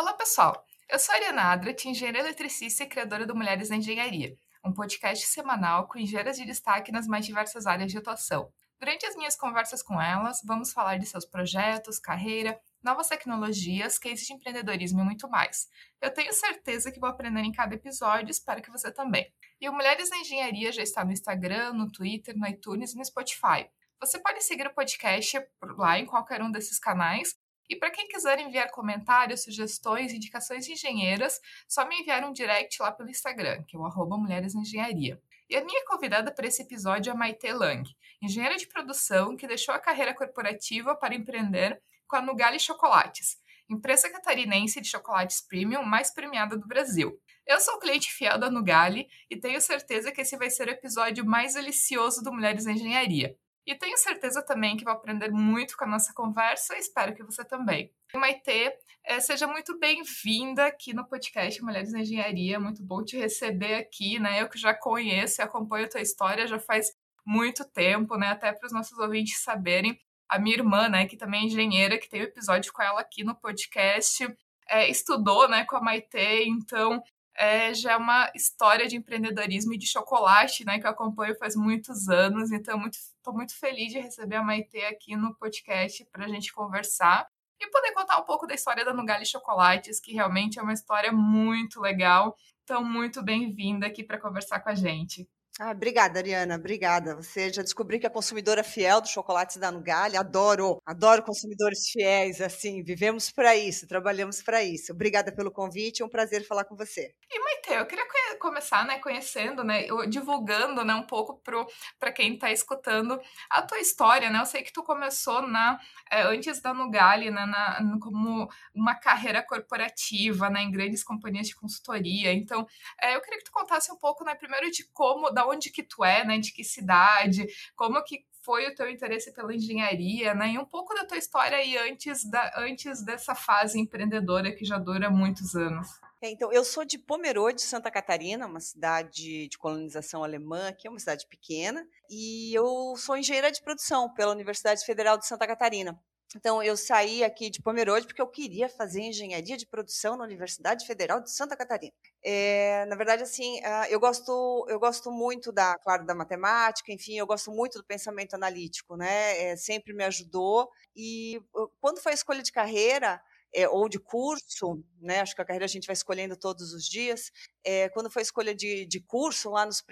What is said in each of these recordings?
Olá, pessoal! Eu sou a Ariana Adrat, engenheira eletricista e criadora do Mulheres na Engenharia, um podcast semanal com engenheiras de destaque nas mais diversas áreas de atuação. Durante as minhas conversas com elas, vamos falar de seus projetos, carreira, novas tecnologias, cases de empreendedorismo e muito mais. Eu tenho certeza que vou aprender em cada episódio, espero que você também. E o Mulheres na Engenharia já está no Instagram, no Twitter, no iTunes e no Spotify. Você pode seguir o podcast lá em qualquer um desses canais. E para quem quiser enviar comentários, sugestões, indicações de engenheiras, só me enviar um direct lá pelo Instagram, que é o arroba Mulheres Engenharia. E a minha convidada para esse episódio é Maite Lang, engenheira de produção que deixou a carreira corporativa para empreender com a Nugali Chocolates, empresa catarinense de chocolates premium mais premiada do Brasil. Eu sou cliente fiel da Nugali e tenho certeza que esse vai ser o episódio mais delicioso do Mulheres Engenharia. E tenho certeza também que vou aprender muito com a nossa conversa e espero que você também. Maitê, é, seja muito bem-vinda aqui no podcast Mulheres na Engenharia. Muito bom te receber aqui, né? Eu que já conheço e acompanho a tua história já faz muito tempo, né? Até para os nossos ouvintes saberem. A minha irmã, né, que também é engenheira, que tem um episódio com ela aqui no podcast, é, estudou, né, com a Maitê, então é, já é uma história de empreendedorismo e de chocolate, né, que eu acompanho faz muitos anos. Então, estou muito, muito feliz de receber a Maitê aqui no podcast para a gente conversar e poder contar um pouco da história da Nugali Chocolates, que realmente é uma história muito legal. Então, muito bem-vinda aqui para conversar com a gente. Ah, obrigada, Ariana, obrigada. Você já descobriu que é consumidora fiel dos chocolates da Nugali. Adoro, adoro consumidores fiéis, assim, vivemos para isso, trabalhamos para isso. Obrigada pelo convite, é um prazer falar com você. E Maite, eu queria começar, né, conhecendo, né, divulgando, né, um pouco para quem está escutando a tua história, né? Eu sei que tu começou na é, antes da Nugali, né, na, como uma carreira corporativa, né, em grandes companhias de consultoria. Então, é, eu queria que tu contasse um pouco, né, primeiro de como, da onde que tu é, né, de que cidade, como que foi o teu interesse pela engenharia, né? E um pouco da tua história aí antes, da, antes dessa fase empreendedora que já dura muitos anos. É, então, eu sou de Pomerode, Santa Catarina, uma cidade de colonização alemã, que é uma cidade pequena, e eu sou engenheira de produção pela Universidade Federal de Santa Catarina. Então, eu saí aqui de Pomerode porque eu queria fazer engenharia de produção na Universidade Federal de Santa Catarina. É, na verdade, assim, ah, eu gosto, eu gosto muito da, claro, da matemática, enfim, eu gosto muito do pensamento analítico, né? É, sempre me ajudou. E quando foi a escolha de carreira, é, ou de curso, né? Acho que a carreira a gente vai escolhendo todos os dias. É, quando foi escolha de, de curso, lá nos,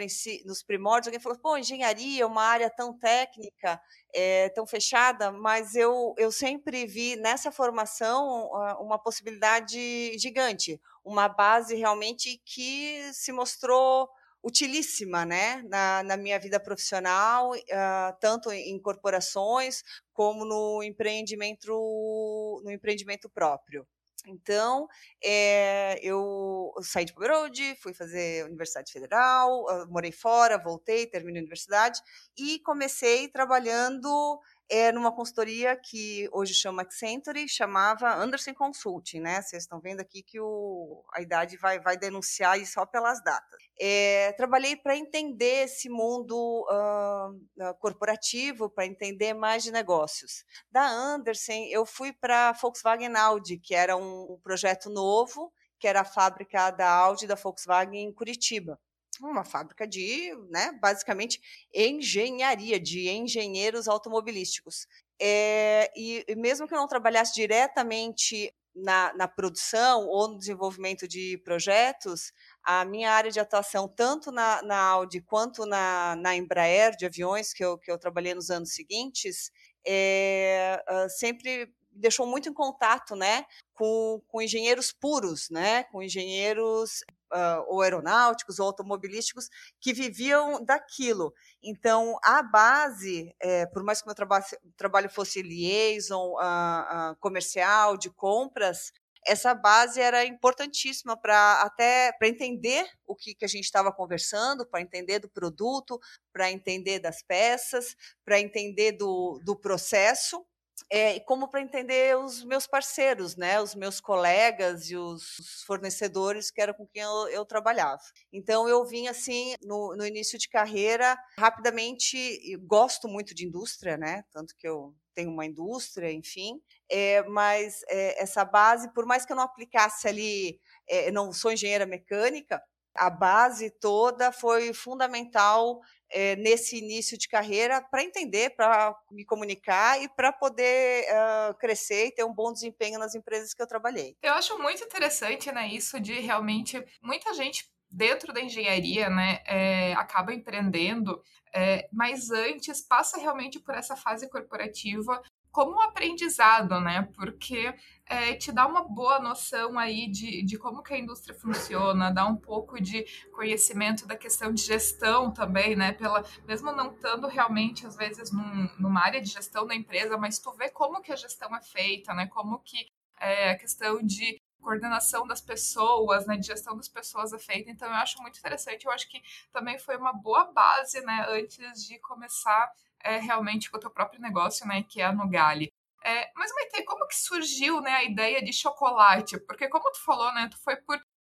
nos primórdios, alguém falou: pô, engenharia é uma área tão técnica, é, tão fechada, mas eu, eu sempre vi nessa formação uma possibilidade gigante, uma base realmente que se mostrou utilíssima né, na, na minha vida profissional, uh, tanto em corporações como no empreendimento, no empreendimento próprio. Então, é, eu saí de Pomerode, fui fazer Universidade Federal, morei fora, voltei, terminei a universidade e comecei trabalhando é, numa consultoria que hoje chama Accenture, chamava Anderson Consulting, né? Vocês estão vendo aqui que o, a idade vai, vai denunciar só pelas datas. É, trabalhei para entender esse mundo uh, corporativo, para entender mais de negócios. Da Anderson, eu fui para Volkswagen Audi, que era um projeto novo, que era a fábrica da Audi da Volkswagen em Curitiba uma fábrica de, né, basicamente, engenharia, de engenheiros automobilísticos. É, e, mesmo que eu não trabalhasse diretamente na, na, produção ou no desenvolvimento de projetos, a minha área de atuação, tanto na, na Audi quanto na, na, Embraer, de aviões, que eu, que eu trabalhei nos anos seguintes, é, sempre deixou muito em contato né, com, com engenheiros puros, né, com engenheiros uh, ou aeronáuticos ou automobilísticos que viviam daquilo. Então, a base, é, por mais que meu trabalho, trabalho fosse liaison, uh, uh, comercial, de compras, essa base era importantíssima para até para entender o que, que a gente estava conversando, para entender do produto, para entender das peças, para entender do, do processo é, como para entender os meus parceiros, né, os meus colegas e os fornecedores que eram com quem eu, eu trabalhava. Então eu vim assim no, no, início de carreira rapidamente. Gosto muito de indústria, né, tanto que eu tenho uma indústria, enfim. É, mas é, essa base, por mais que eu não aplicasse ali, é, não sou engenheira mecânica, a base toda foi fundamental é, nesse início de carreira para entender, para me comunicar e para poder uh, crescer e ter um bom desempenho nas empresas que eu trabalhei. Eu acho muito interessante, né, isso de realmente muita gente dentro da engenharia, né, é, acaba empreendendo, é, mas antes passa realmente por essa fase corporativa como um aprendizado, né? Porque é, te dá uma boa noção aí de, de como que a indústria funciona, dá um pouco de conhecimento da questão de gestão também, né? Pela, mesmo não estando realmente, às vezes, num, numa área de gestão da empresa, mas tu vê como que a gestão é feita, né? Como que é, a questão de coordenação das pessoas, né, de gestão das pessoas é feita. Então, eu acho muito interessante. Eu acho que também foi uma boa base, né, antes de começar é, realmente com o teu próprio negócio, né, que é a Nugali. É, mas, Maite, como que surgiu, né, a ideia de chocolate? Porque, como tu falou, né, tu foi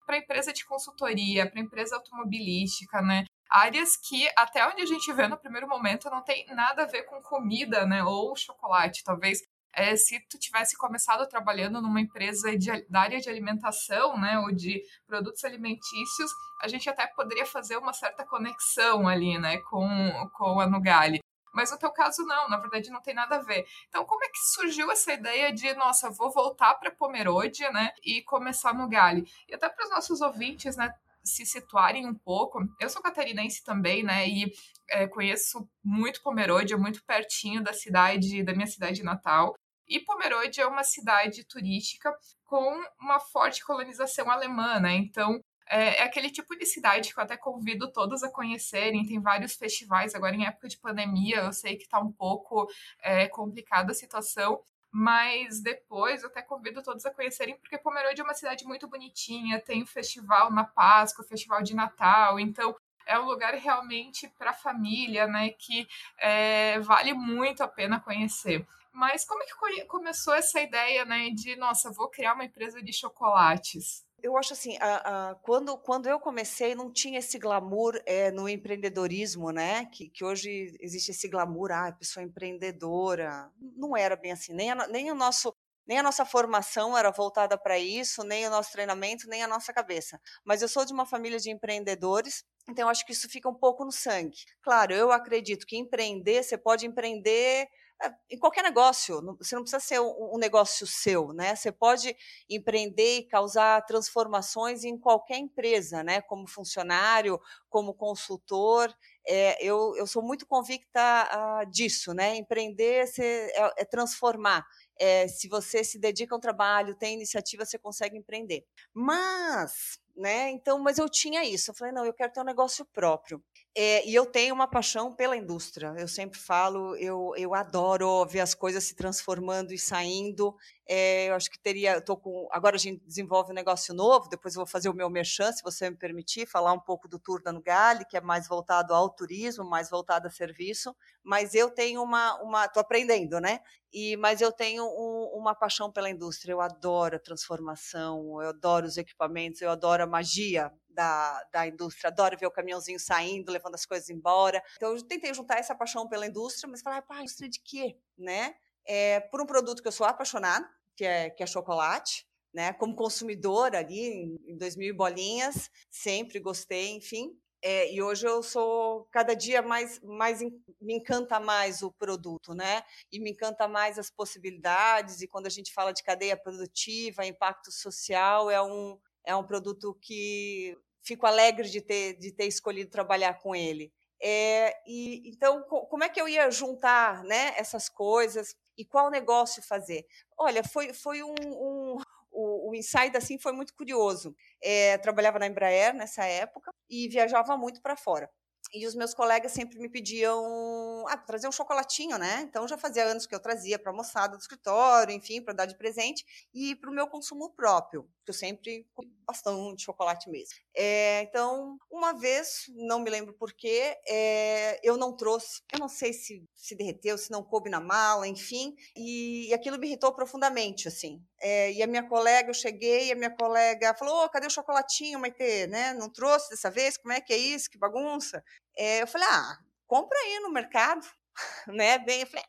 para empresa de consultoria, para empresa automobilística, né, áreas que, até onde a gente vê no primeiro momento, não tem nada a ver com comida, né, ou chocolate. Talvez é, se tu tivesse começado trabalhando numa empresa de, da área de alimentação, né, ou de produtos alimentícios, a gente até poderia fazer uma certa conexão ali, né, com, com a Nugali. Mas no teu caso, não, na verdade não tem nada a ver. Então, como é que surgiu essa ideia de, nossa, vou voltar para Pomerode, né, e começar no Gali? E até para os nossos ouvintes, né, se situarem um pouco. Eu sou catarinense também, né, e é, conheço muito Pomerode, é muito pertinho da cidade, da minha cidade natal. E Pomerode é uma cidade turística com uma forte colonização alemã, né? Então, é, é, aquele tipo de cidade que eu até convido todos a conhecerem. Tem vários festivais agora em época de pandemia. Eu sei que está um pouco é, complicada a situação, mas depois eu até convido todos a conhecerem, porque Pomerode é uma cidade muito bonitinha. Tem o festival na Páscoa, o festival de Natal. Então, é um lugar realmente para a família, né? Que é, vale muito a pena conhecer. Mas como é que começou essa ideia, né, de nossa, vou criar uma empresa de chocolates? Eu acho assim, a, a, quando, quando eu comecei, não tinha esse glamour é, no empreendedorismo, né? Que, que hoje existe esse glamour, ah, pessoa empreendedora. Não era bem assim, nem, a, nem o nosso. Nem a nossa formação era voltada para isso, nem o nosso treinamento, nem a nossa cabeça. Mas eu sou de uma família de empreendedores, então acho que isso fica um pouco no sangue. Claro, eu acredito que empreender, você pode empreender em qualquer negócio, você não precisa ser um, negócio seu, né? Você pode empreender e causar transformações em qualquer empresa, né? Como funcionário, como consultor. É, eu, eu sou muito convicta uh, disso, né? Empreender é, é transformar. É, se você se dedica a um trabalho, tem iniciativa, você consegue empreender. Mas, né? Então, mas eu tinha isso. Eu falei, não, eu quero ter um negócio próprio. É, e eu tenho uma paixão pela indústria. Eu sempre falo, eu, eu adoro ver as coisas se transformando e saindo. É, eu acho que teria, tô com, agora a gente desenvolve um negócio novo. Depois eu vou fazer o meu merchan, se você me permitir, falar um pouco do Tour da Nugali, que é mais voltado ao turismo, mais voltado a serviço. Mas eu tenho uma, uma, aprendendo, né? E, mas eu tenho um, uma paixão pela indústria. Eu adoro a transformação, eu adoro os equipamentos, eu adoro a magia da, da indústria, adoro ver o caminhãozinho saindo, levando as coisas embora. Então, eu tentei juntar essa paixão pela indústria, mas falar, pá, indústria de quê? Né? É, por um produto que eu sou apaixonada, que é, que é chocolate, né? Como consumidora ali, em, em 2000 bolinhas, sempre gostei, enfim. É, e hoje eu sou cada dia mais, mais me encanta mais o produto, né? E me encanta mais as possibilidades. E quando a gente fala de cadeia produtiva, impacto social, é um, é um produto que fico alegre de ter, de ter escolhido trabalhar com ele. É, e então como é que eu ia juntar né, essas coisas e qual negócio fazer? Olha, foi, foi um, um o, o insight assim foi muito curioso. É, trabalhava na Embraer nessa época e viajava muito para fora. E os meus colegas sempre me pediam ah, trazer um chocolatinho, né? Então já fazia anos que eu trazia para a moçada do escritório, enfim, para dar de presente, e para o meu consumo próprio, que eu sempre bastante chocolate mesmo. É, então, uma vez, não me lembro porquê, é, eu não trouxe, eu não sei se se derreteu, se não coube na mala, enfim, e, e aquilo me irritou profundamente, assim. É, e a minha colega, eu cheguei, a minha colega falou, oh, cadê o chocolatinho, Maite, né? Não trouxe dessa vez? Como é que é isso? Que bagunça? É, eu falei, ah, compra aí no mercado, né? Bem, eu falei,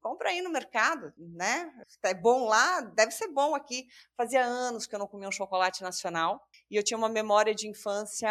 compra aí no mercado, né? É bom lá, deve ser bom aqui. Fazia anos que eu não comia um chocolate nacional e eu tinha uma memória de infância.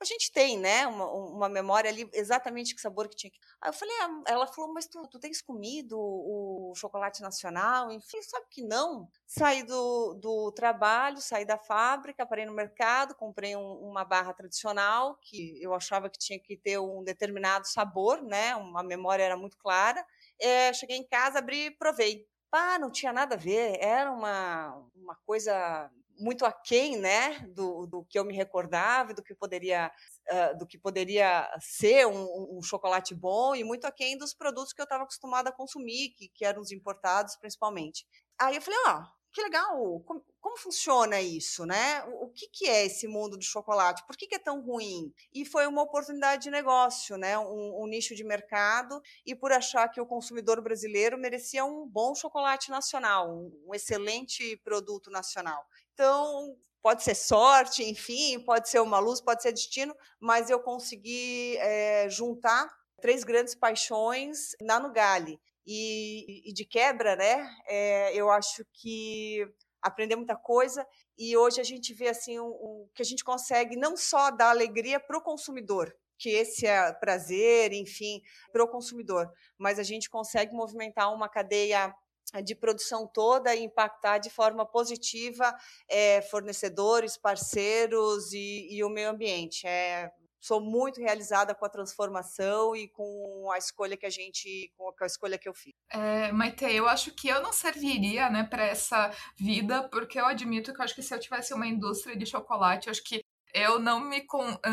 A gente tem, né? Uma, uma memória ali exatamente que sabor que tinha. Aí eu falei, ah, ela falou, mas tu, tu tens comido o, chocolate nacional? Enfim, sabe que não? Saí do, do trabalho, saí da fábrica, parei no mercado, comprei um, uma barra tradicional que eu achava que tinha que ter um determinado sabor, né? Uma memória era muito clara é, cheguei em casa, abri e provei. Pá, não tinha nada a ver, era uma, uma coisa muito aquém, né, do, do que eu me recordava, do que poderia, uh, do que poderia ser um, um, chocolate bom e muito aquém dos produtos que eu estava acostumada a consumir, que, que eram os importados principalmente. Aí eu falei, ó, oh, que legal, como, como, funciona isso, né? O, o, que, que é esse mundo do chocolate? Por que, que é tão ruim? E foi uma oportunidade de negócio, né? Um, um, nicho de mercado e por achar que o consumidor brasileiro merecia um bom chocolate nacional, um, um excelente produto nacional. Então, pode ser sorte, enfim, pode ser uma luz, pode ser destino, mas eu consegui é, juntar três grandes paixões na Nugali e, e de quebra, né? É, eu acho que aprender muita coisa e hoje a gente vê assim um, que a gente consegue não só dar alegria para o consumidor, que esse é prazer, enfim, para o consumidor, mas a gente consegue movimentar uma cadeia de produção toda e impactar de forma positiva é, fornecedores, parceiros e, e, o meio ambiente. É sou muito realizada com a transformação e com a escolha que a gente, com a escolha que eu fiz. É, Maite, eu acho que eu não serviria, né, para essa vida, porque eu admito que eu acho que se eu tivesse uma indústria de chocolate, eu acho que eu não me,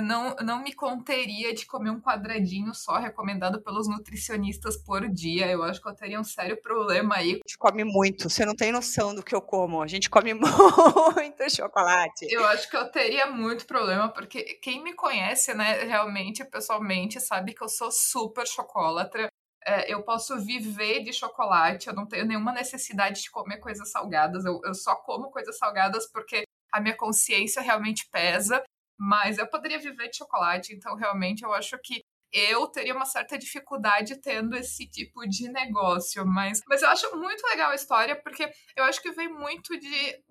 não, não me conteria de comer um quadradinho só recomendado pelos nutricionistas por dia. Eu acho que eu teria um sério problema aí. A gente come muito, você não tem noção do que eu como. A gente come muito chocolate. Eu acho que eu teria muito problema, porque quem me conhece, né, realmente, pessoalmente, sabe que eu sou super chocolatra. É, eu posso viver de chocolate, eu não tenho nenhuma necessidade de comer coisas salgadas, eu, eu só como coisas salgadas porque a minha consciência realmente pesa, mas eu poderia viver de chocolate, então realmente eu acho que eu teria uma certa dificuldade tendo esse tipo de negócio, mas, mas eu acho muito legal a história, porque eu acho que vem muito de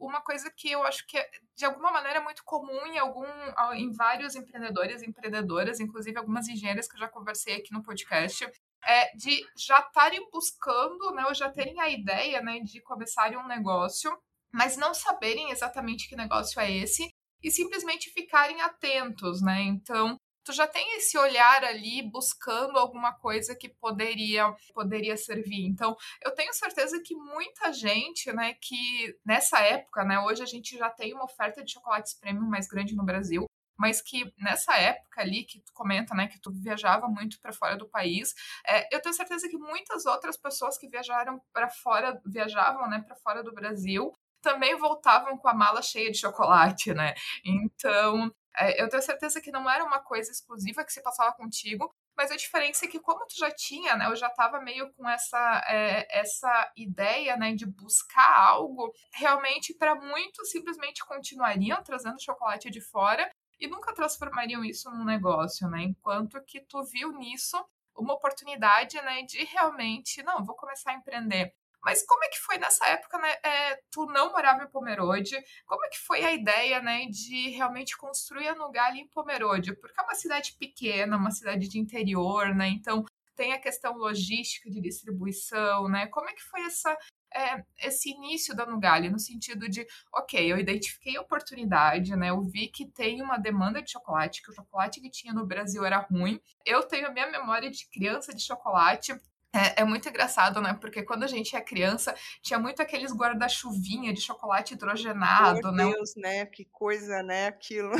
uma coisa que eu acho que é, de alguma maneira é muito comum em algum em vários empreendedores e empreendedoras, inclusive algumas engenheiras que eu já conversei aqui no podcast, é de já estarem buscando, né, ou já terem a ideia, né, de começarem um negócio mas não saberem exatamente que negócio é esse e simplesmente ficarem atentos, né? Então, tu já tem esse olhar ali buscando alguma coisa que poderia poderia servir. Então, eu tenho certeza que muita gente, né, que nessa época, né, hoje a gente já tem uma oferta de chocolates premium mais grande no Brasil, mas que nessa época ali que tu comenta, né, que tu viajava muito para fora do país, é, eu tenho certeza que muitas outras pessoas que viajaram para fora, viajavam, né, para fora do Brasil, também voltavam com a mala cheia de chocolate, né? Então, é, eu tenho certeza que não era uma coisa exclusiva que se passava contigo, mas a diferença é que como tu já tinha, né, eu já estava meio com essa é, essa ideia, né, de buscar algo, realmente para muitos simplesmente continuariam trazendo chocolate de fora e nunca transformariam isso num negócio, né? Enquanto que tu viu nisso uma oportunidade, né, de realmente, não, vou começar a empreender. Mas como é que foi nessa época, né? É, tu não morava em Pomerode. Como é que foi a ideia, né, de realmente construir a Nugali em Pomerode? Porque é uma cidade pequena, uma cidade de interior, né? Então tem a questão logística de distribuição, né? Como é que foi essa é, esse início da Nugali, no sentido de, ok, eu identifiquei a oportunidade, né? Eu vi que tem uma demanda de chocolate, que o chocolate que tinha no Brasil era ruim. Eu tenho a minha memória de criança de chocolate É, é, muito engraçado, né? Porque quando a gente é criança, tinha muito aqueles guarda-chuvinha de chocolate hidrogenado, Meu né? Deus, né? Que coisa, né? Aquilo.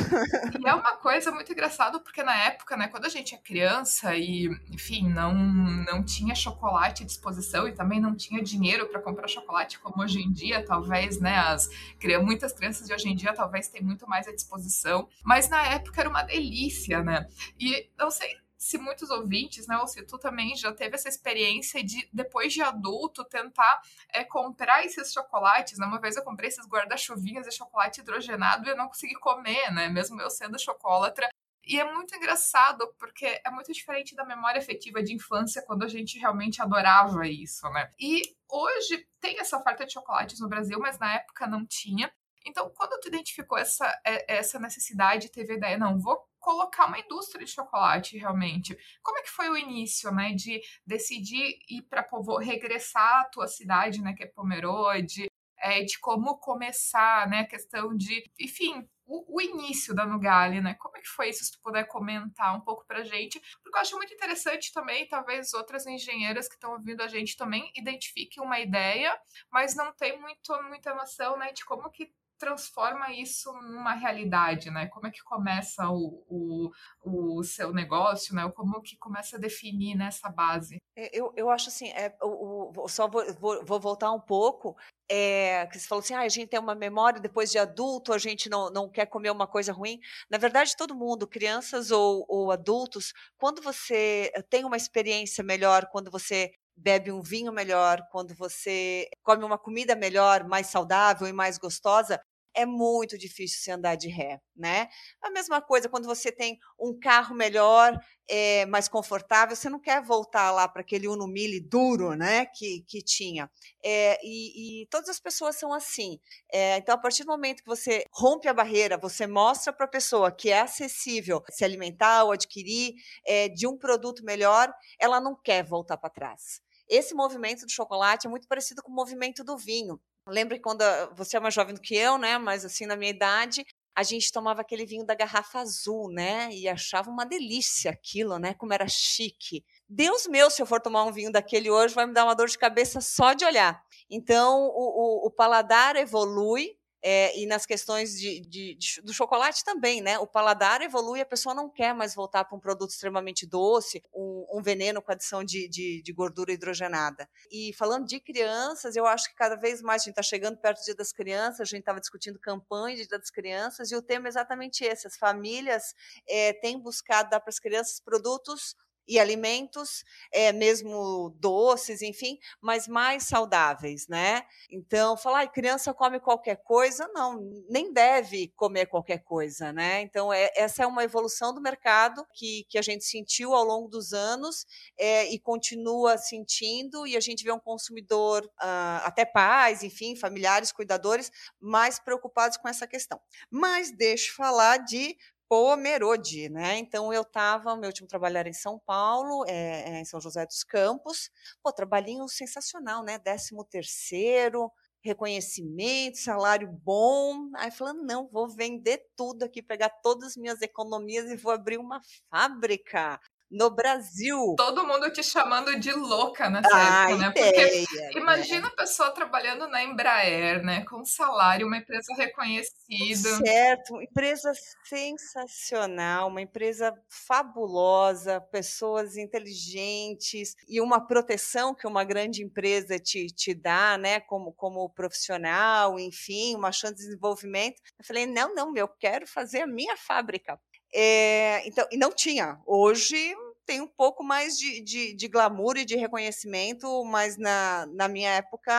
E é uma coisa muito engraçada, porque na época, né, quando a gente é criança e, enfim, não, não tinha chocolate à disposição e também não tinha dinheiro para comprar chocolate como hoje em dia, talvez, né? As, muitas crianças de hoje em dia talvez tenham muito mais à disposição. Mas na época era uma delícia, né? E não sei se muitos ouvintes, né, ou se tu também já teve essa experiência de, depois de adulto, tentar é, comprar esses chocolates. Né? Uma vez eu comprei esses guarda-chuvinhas de chocolate hidrogenado e eu não consegui comer, né? Mesmo eu sendo chocolatra. E é muito engraçado, porque é muito diferente da memória afetiva de infância, quando a gente realmente adorava isso, né? E hoje tem essa oferta de chocolates no Brasil, mas na época não tinha. Então, quando tu identificou essa, é, essa necessidade, teve a ideia, não, vou colocar uma indústria de chocolate realmente. Como é que foi o início, né, de decidir ir para regressar à tua cidade, né, que é Pomerode, é, de como começar, né, a questão de, enfim, o, o, início da Nugali, né? Como é que foi isso? Se tu puder comentar um pouco pra gente, porque eu acho muito interessante também, talvez outras engenheiras que estão ouvindo a gente também identifiquem uma ideia, mas não tem muito, muita noção, né, de como que transforma isso numa realidade, né? Como é que começa o, o, o seu negócio, né? Como que começa a definir nessa base? É, eu, eu acho assim, é, o, só vou, vou, vou, voltar um pouco, é, que você falou assim, ah, a gente tem uma memória depois de adulto, a gente não, não quer comer uma coisa ruim. Na verdade, todo mundo, crianças ou, ou adultos, quando você tem uma experiência melhor, quando você bebe um vinho melhor, quando você come uma comida melhor, mais saudável e mais gostosa, é muito difícil se andar de ré, né? A mesma coisa quando você tem um carro melhor, é, mais confortável, você não quer voltar lá para aquele Uno Mille duro, né? Que, que tinha. É, e, e, todas as pessoas são assim. É, então, a partir do momento que você rompe a barreira, você mostra para a pessoa que é acessível se alimentar ou adquirir de um produto melhor, ela não quer voltar para trás. Esse movimento do chocolate é muito parecido com o movimento do vinho. Lembro que quando você é mais jovem do que eu, né? Mas assim, na minha idade, a gente tomava aquele vinho da garrafa azul, né? E achava uma delícia aquilo, né? Como era chique. Deus meu, se eu for tomar um vinho daquele hoje, vai me dar uma dor de cabeça só de olhar. Então, o, o, o paladar evolui, é, e nas questões de, de, de, do chocolate também, né? O paladar evolui, a pessoa não quer mais voltar para um produto extremamente doce, um, um veneno com adição de, de, gordura hidrogenada. E falando de crianças, eu acho que cada vez mais a gente está chegando perto do Dia das Crianças, a gente estava discutindo campanha de Dia das Crianças, e o tema é exatamente esse: as famílias é, têm buscado dar para as crianças produtos e alimentos, é, mesmo doces, enfim, mas mais saudáveis, né? Então, falar, ah, criança come qualquer coisa, não, nem deve comer qualquer coisa, né? Então, é, essa é uma evolução do mercado que, que a gente sentiu ao longo dos anos é, e continua sentindo, e a gente vê um consumidor, ah, até pais, enfim, familiares, cuidadores, mais preocupados com essa questão. Mas deixa eu falar de Pomerode, né? Então eu estava, meu último trabalho era em São Paulo, é, é, em São José dos Campos. Pô, trabalhinho sensacional, né? Décimo terceiro, reconhecimento, salário bom. Aí falando, não, vou vender tudo aqui, pegar todas as minhas economias e vou abrir uma fábrica no Brasil. Todo mundo te chamando de louca nessa ah, época, né? Porque né? imagina né? a pessoa trabalhando na Embraer, né? Com salário, uma empresa reconhecida. Certo, empresa sensacional, uma empresa fabulosa, pessoas inteligentes e uma proteção que uma grande empresa te, te dá, né? Como, como profissional, enfim, uma chance de desenvolvimento. Eu falei, não, não, eu quero fazer a minha fábrica. É, então, e não tinha. Hoje tem um pouco mais de, de, de, glamour e de reconhecimento, mas na, na minha época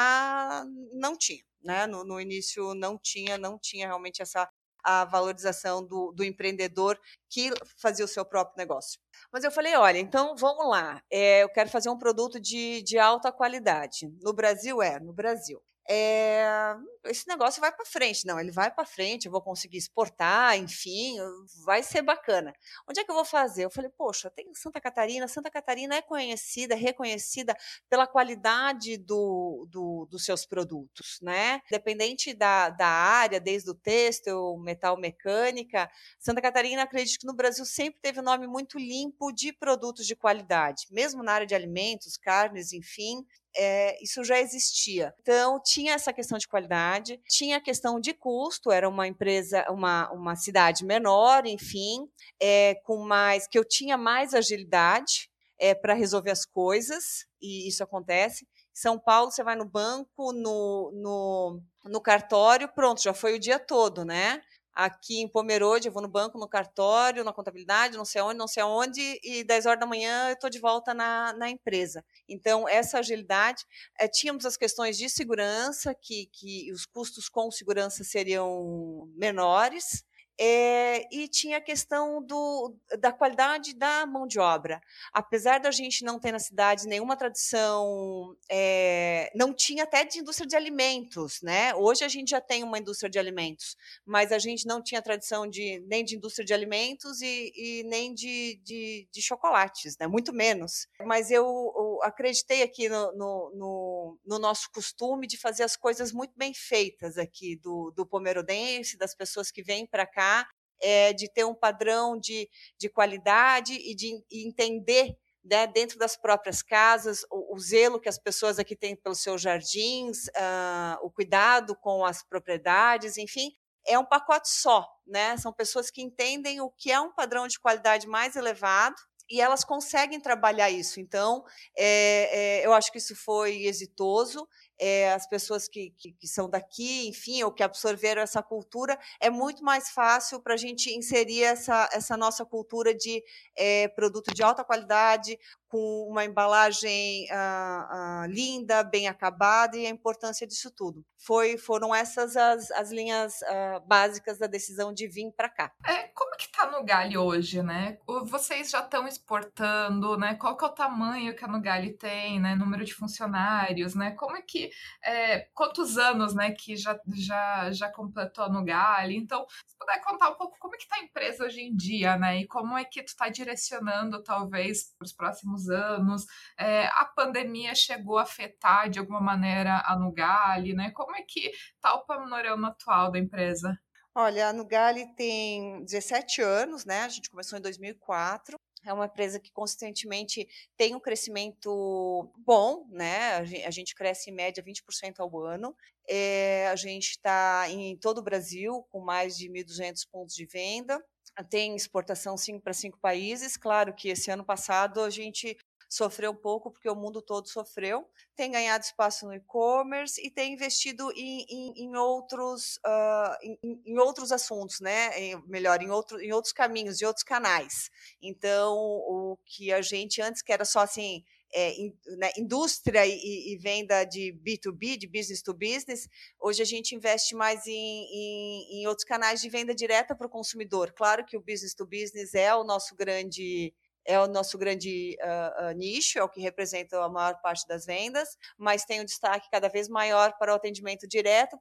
não tinha. Né? No, no início não tinha, não tinha realmente essa a valorização do, do empreendedor que fazia o seu próprio negócio. Mas eu falei, olha, então vamos lá, é, eu quero fazer um produto de, de alta qualidade. No Brasil é, no Brasil. É, esse negócio vai para frente. Não, ele vai para frente, eu vou conseguir exportar, enfim, vai ser bacana. Onde é que eu vou fazer? Eu falei, poxa, tem Santa Catarina. Santa Catarina é conhecida, reconhecida pela qualidade do, do, dos seus produtos, né? Independente da, da área, desde o têxtil, metal mecânica, Santa Catarina, acredito que no Brasil sempre teve um nome muito limpo de produtos de qualidade, mesmo na área de alimentos, carnes, enfim é, isso já existia. Então, tinha essa questão de qualidade, tinha a questão de custo, era uma empresa, uma, uma cidade menor, enfim, é, com mais que eu tinha mais agilidade é, para resolver as coisas, e isso acontece. São Paulo, você vai no banco, no, no, no cartório, pronto, já foi o dia todo, né? Aqui em Pomerode, eu vou no banco, no cartório, na contabilidade, não sei onde, não sei aonde, e 10 horas da manhã eu estou de volta na, na empresa. Então, essa agilidade, é, tínhamos as questões de segurança, que, que os custos com segurança seriam menores, é, e tinha a questão do, da qualidade da mão de obra. Apesar da gente não ter na cidade nenhuma tradição, é, não tinha até de indústria de alimentos, né? Hoje a gente já tem uma indústria de alimentos, mas a gente não tinha tradição de, nem de indústria de alimentos e, e nem de, de, de, chocolates, né? Muito menos. Mas eu, eu acreditei aqui no, no, no, no, nosso costume de fazer as coisas muito bem feitas aqui do, do Pomerodense, das pessoas que vêm para cá é, de ter um padrão de, de qualidade e de entender né, dentro das próprias casas, o, o, zelo que as pessoas aqui têm pelos seus jardins, uh, o cuidado com as propriedades, enfim, é um pacote só, né? São pessoas que entendem o que é um padrão de qualidade mais elevado e elas conseguem trabalhar isso. Então, é, é, eu acho que isso foi exitoso é, as pessoas que, que, que, são daqui, enfim, ou que absorveram essa cultura, é muito mais fácil para a gente inserir essa, essa nossa cultura de é, produto de alta qualidade, com uma embalagem ah, ah, linda, bem acabada e a importância disso tudo. Foi, foram essas as, as linhas ah, básicas da decisão de vir para cá. É, como que está no Gale hoje, né? Vocês já estão exportando, né? Qual que é o tamanho que a Nugali tem, né? Número de funcionários, né? Como é que, é, quantos anos, né? Que já, já, já completou a Nugali? Então, se puder contar um pouco como é que está a empresa hoje em dia, né? E como é que tu está direcionando, talvez, para os próximos anos? É, a pandemia chegou a afetar de alguma maneira a Nugali, né? Como é que está o panorama atual da empresa? Olha, a Nugali tem 17 anos, né? A gente começou em 2004. É uma empresa que consistentemente tem um crescimento bom, né? A gente cresce em média 20% ao ano. É, a gente está em todo o Brasil com mais de 1.200 pontos de venda tem exportação para cinco países. Claro que esse ano passado a gente sofreu um pouco porque o mundo todo sofreu. Tem ganhado espaço no e-commerce e tem investido em, em, em outros, uh, em, em, outros assuntos, né? Em, melhor, em, outro, em outros caminhos, em outros canais. Então, o que a gente antes que era só assim é, in, né, indústria e, e, venda de B2B, de business to business, hoje a gente investe mais em, em, em outros canais de venda direta para o consumidor. Claro que o business to business é o nosso grande é o nosso grande uh, uh, nicho, é o que representa a maior parte das vendas, mas tem um destaque cada vez maior para o atendimento direto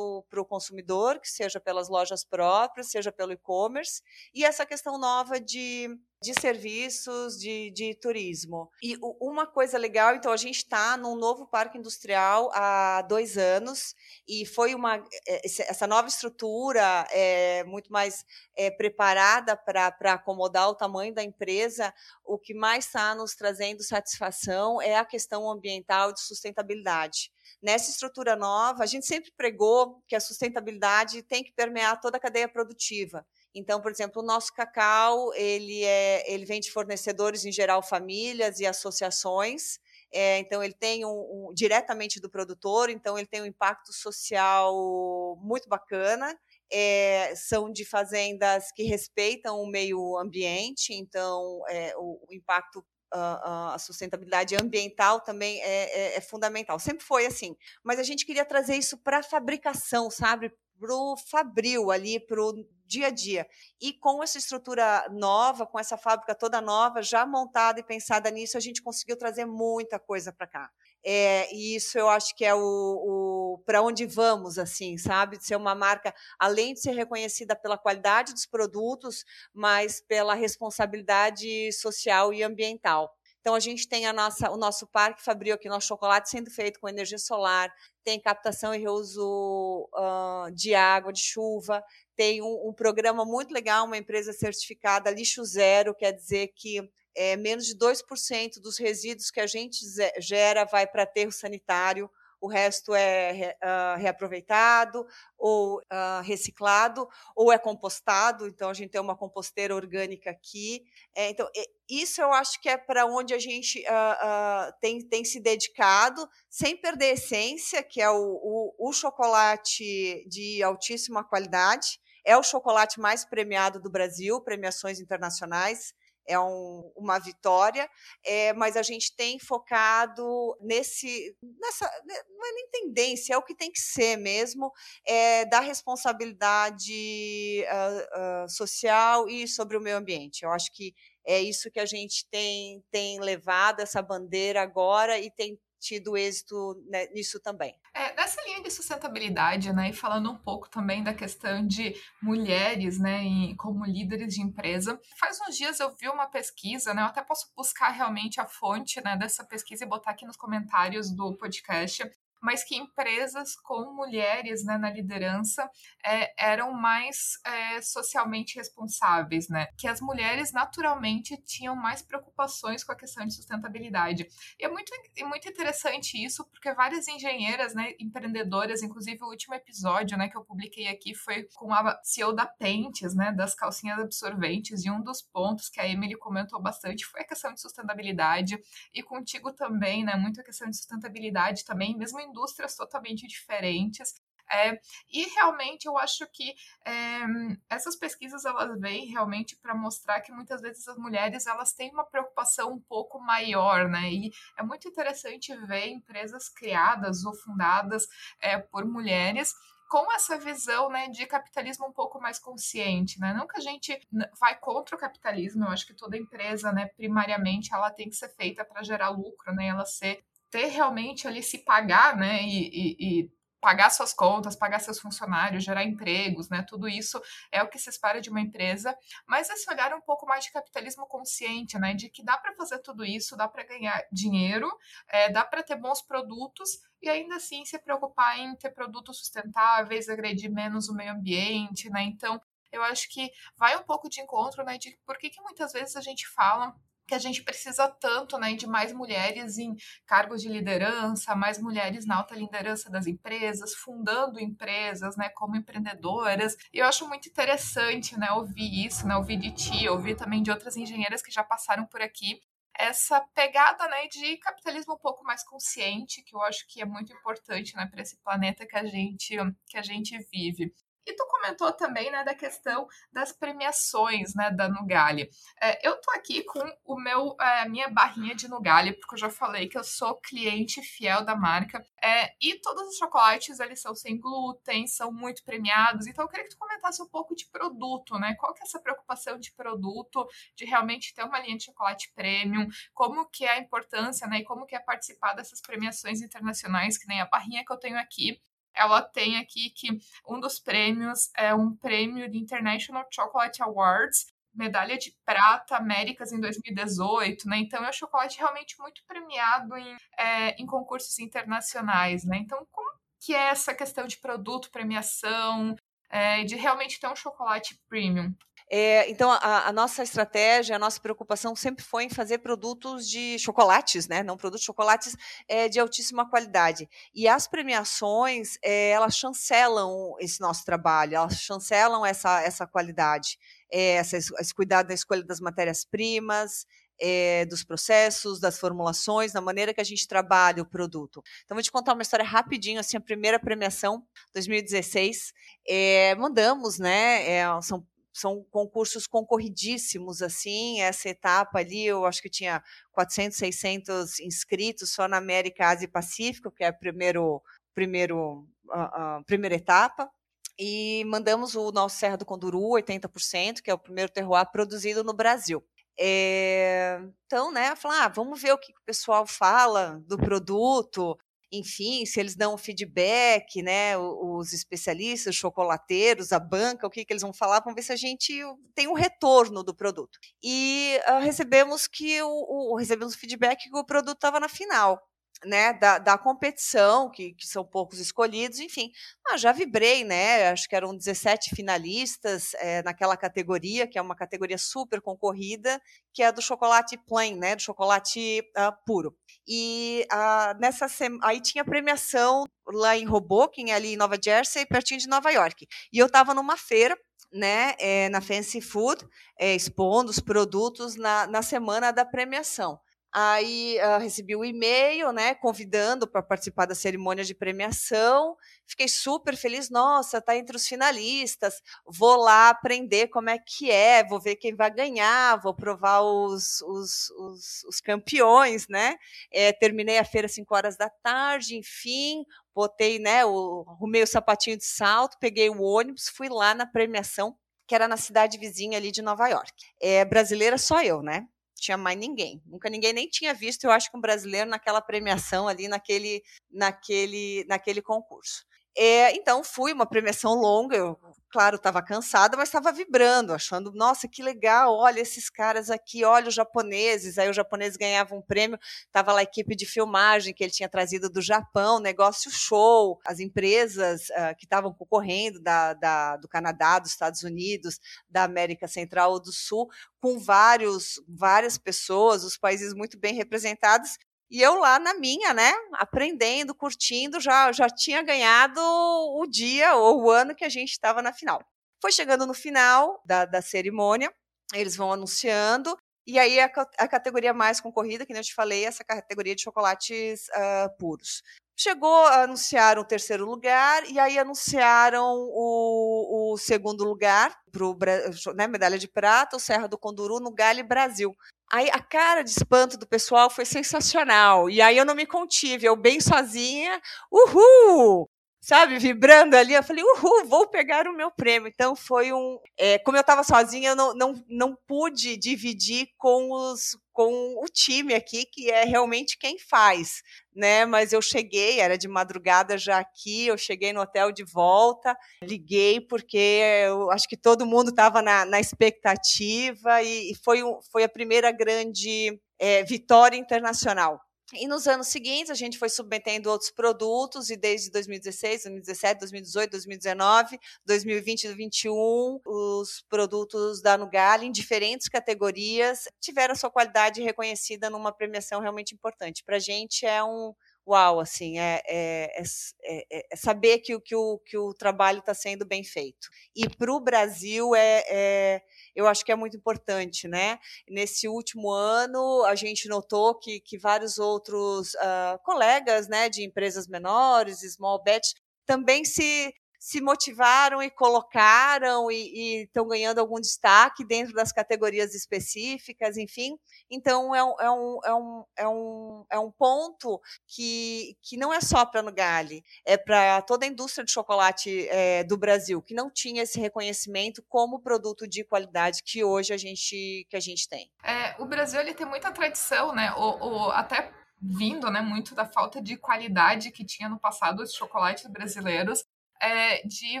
para o consumidor, que seja pelas lojas próprias, seja pelo e-commerce, e essa questão nova de de serviços, de, de turismo. E uma coisa legal, então, a gente está num novo parque industrial há dois anos e foi uma é, essa nova estrutura é muito mais é, preparada para acomodar o tamanho da empresa. O que mais está nos trazendo satisfação é a questão ambiental de sustentabilidade. Nessa estrutura nova, a gente sempre pregou que a sustentabilidade tem que permear toda a cadeia produtiva. Então, por exemplo, o nosso cacau, ele, é, ele vem de fornecedores, em geral, famílias e associações. É, então, ele tem um, um, diretamente do produtor, então ele tem um impacto social muito bacana. É, são de fazendas que respeitam o meio ambiente, então é, o, o, impacto a, a sustentabilidade ambiental também é, é, é, fundamental. Sempre foi assim. Mas a gente queria trazer isso para a fabricação, sabe? Para o fabril ali, para o dia a dia. E com essa estrutura nova, com essa fábrica toda nova, já montada e pensada nisso, a gente conseguiu trazer muita coisa para cá. É, e isso eu acho que é o, o para onde vamos, assim, sabe? De ser uma marca, além de ser reconhecida pela qualidade dos produtos, mas pela responsabilidade social e ambiental. Então a gente tem a nossa, o nosso parque Fabril aqui, nosso chocolate sendo feito com energia solar, tem captação e reuso uh, de água, de chuva, tem um, um, programa muito legal, uma empresa certificada lixo zero, quer dizer que é, menos de 2% dos resíduos que a gente gera vai para aterro sanitário, o resto é uh, reaproveitado ou uh, reciclado ou é compostado. Então a gente tem uma composteira orgânica aqui. É, então isso eu acho que é para onde a gente uh, tem, tem se dedicado, sem perder a essência, que é o, o, o chocolate de altíssima qualidade. É o chocolate mais premiado do Brasil, premiações internacionais é um, uma vitória, é, mas a gente tem focado nesse, nessa, né, não é nem tendência, é o que tem que ser mesmo, é, da responsabilidade uh, uh, social e sobre o meio ambiente. Eu acho que é isso que a gente tem, tem levado essa bandeira agora e tem tido êxito né, nisso também. É, nessa linha de sustentabilidade, né, e falando um pouco também da questão de mulheres, né, como líderes de empresa, faz uns dias eu vi uma pesquisa, né, eu até posso buscar realmente a fonte, né, dessa pesquisa e botar aqui nos comentários do podcast, mas que empresas com mulheres né, na liderança é, eram mais é, socialmente responsáveis, né? Que as mulheres naturalmente tinham mais preocupações com a questão de sustentabilidade. E é muito, é muito interessante isso, porque várias engenheiras, né, empreendedoras, inclusive o último episódio né, que eu publiquei aqui foi com a CEO da Pentes, né, das calcinhas absorventes, e um dos pontos que a Emily comentou bastante foi a questão de sustentabilidade, e contigo também, né, muito a questão de sustentabilidade também, mesmo em indústrias totalmente diferentes. É, e realmente eu acho que é, essas pesquisas elas vêm realmente para mostrar que muitas vezes as mulheres elas têm uma preocupação um pouco maior, né? E é muito interessante ver empresas criadas ou fundadas é, por mulheres com essa visão né, de capitalismo um pouco mais consciente, né? Não que a gente vai contra o capitalismo, eu acho que toda empresa, né, primariamente, ela tem que ser feita para gerar lucro, né? Ela ser ter realmente ali se pagar, né, e, e, e, pagar suas contas, pagar seus funcionários, gerar empregos, né, tudo isso é o que se espera de uma empresa, mas esse olhar um pouco mais de capitalismo consciente, né, de que dá para fazer tudo isso, dá para ganhar dinheiro, é, dá para ter bons produtos e ainda assim se preocupar em ter produtos sustentáveis, agredir menos o meio ambiente, né, então eu acho que vai um pouco de encontro, né, de por que, que muitas vezes a gente fala que a gente precisa tanto né, de mais mulheres em cargos de liderança, mais mulheres na alta liderança das empresas, fundando empresas né, como empreendedoras. E eu acho muito interessante né, ouvir isso, né, ouvir de ti, ouvir também de outras engenheiras que já passaram por aqui, essa pegada né, de capitalismo um pouco mais consciente, que eu acho que é muito importante né, para esse planeta que a gente, que a gente vive. E tu comentou também, né, da questão das premiações, né, da Nugali. É, eu tô aqui com o meu, é, a minha barrinha de Nugali, porque eu já falei que eu sou cliente fiel da marca. É, e todos os chocolates, eles são sem glúten, são muito premiados. Então, eu queria que tu comentasse um pouco de produto, né? Qual que é essa preocupação de produto, de realmente ter uma linha de chocolate premium? Como que é a importância, né? E como que é participar dessas premiações internacionais, que nem a barrinha que eu tenho aqui ela tem aqui que um dos prêmios é um prêmio de International Chocolate Awards, medalha de prata Américas em 2018, né? Então é um chocolate realmente muito premiado em, é, em concursos internacionais, né? Então como que é essa questão de produto, premiação, é, de realmente ter um chocolate premium? É, então, a, a, nossa estratégia, a nossa preocupação sempre foi em fazer produtos de chocolates, né? Não produtos de chocolates é, de altíssima qualidade. E as premiações, é, elas chancelam esse nosso trabalho, elas chancelam essa, essa qualidade, é, essa, esse cuidado da escolha das matérias-primas, é, dos processos, das formulações, da maneira que a gente trabalha o produto. Então, vou te contar uma história rapidinho, assim, a primeira premiação, 2016, é, mandamos, né, é, são são concursos concorridíssimos, assim, essa etapa ali, eu acho que tinha 400, 600 inscritos só na América, Ásia e Pacífico, que é a primeiro, primeiro, uh, uh, primeira etapa, e mandamos o nosso Serra do Conduru, 80%, que é o primeiro terroir produzido no Brasil. É, então, né, falar, ah, vamos ver o que o pessoal fala do produto, enfim, se eles dão feedback, né, os especialistas, os chocolateiros, a banca, o que, que eles vão falar, vamos ver se a gente tem um retorno do produto. E uh, recebemos que o, o recebemos feedback que o produto estava na final né, da, da competição, que, que, são poucos escolhidos, enfim. Ah, já vibrei, né? Acho que eram 17 finalistas é, naquela categoria, que é uma categoria super concorrida, que é do chocolate plain, né? Do chocolate uh, puro. E uh, nessa aí tinha premiação lá em Hoboken, ali em Nova Jersey, pertinho de Nova York. E eu estava numa feira né, é, na Fancy Food, é, expondo os produtos na, na semana da premiação. Aí uh, recebi o um e-mail, né, convidando para participar da cerimônia de premiação. Fiquei super feliz. Nossa, tá entre os finalistas. Vou lá aprender como é que é, vou ver quem vai ganhar, vou provar os, os, os, os campeões, né? É, terminei a feira às 5 horas da tarde, enfim, botei, né, o, arrumei o sapatinho de salto, peguei o ônibus, fui lá na premiação, que era na cidade vizinha ali de Nova York. É brasileira só eu, né? Tinha mais ninguém. Nunca ninguém nem tinha visto, eu acho que um brasileiro naquela premiação ali, naquele, naquele, naquele concurso. É, então fui uma premiação longa, eu claro, estava cansada, mas estava vibrando, achando, nossa, que legal, olha esses caras aqui, olha os japoneses, aí os japoneses ganhavam um prêmio, estava lá a equipe de filmagem que ele tinha trazido do Japão, negócio show, as empresas uh, que estavam concorrendo da, da, do Canadá, dos Estados Unidos, da América Central ou do Sul, com vários, várias pessoas, os países muito bem representados, e eu lá na minha, né, aprendendo, curtindo, já, já tinha ganhado o dia ou o ano que a gente estava na final. Foi chegando no final da, da cerimônia, eles vão anunciando, e aí a, a, categoria mais concorrida, que eu te falei, essa categoria de chocolates uh, puros. Chegou a anunciar o terceiro lugar e aí anunciaram o, o segundo lugar para né, medalha de prata, o Serra do Conduru no Gale Brasil. Aí a cara de espanto do pessoal foi sensacional. E aí eu não me contive, eu bem sozinha, uhul! Sabe, vibrando ali, eu falei, uhul, vou pegar o meu prêmio. Então foi um. É, como eu estava sozinha, eu não, não, não pude dividir com os, com o time aqui, que é realmente quem faz, né? Mas eu cheguei, era de madrugada já aqui, eu cheguei no hotel de volta, liguei porque eu acho que todo mundo estava na, na, expectativa e, e foi, foi a primeira grande é, vitória internacional. E nos anos seguintes, a gente foi submetendo outros produtos, e desde 2016, 2017, 2018, 2019, 2020 e 2021, os produtos da Nugali, em diferentes categorias, tiveram sua qualidade reconhecida numa premiação realmente importante. Para a gente é um, uau, assim, é, é, é, é, saber que, que, o, que o trabalho está sendo bem feito. E para o Brasil é, eu acho que é muito importante, né? Nesse último ano, a gente notou que, que vários outros uh, colegas, né, de empresas menores, small batch, também se se motivaram e colocaram e estão ganhando algum destaque dentro das categorias específicas, enfim. Então, é um, é um, é um, é um, é um ponto que, que não é só para a Nugali, é para toda a indústria de chocolate é, do Brasil, que não tinha esse reconhecimento como produto de qualidade que hoje a gente, que a gente tem. É, o Brasil ele tem muita tradição, né? O, o, até vindo né, muito da falta de qualidade que tinha no passado os chocolates brasileiros é, de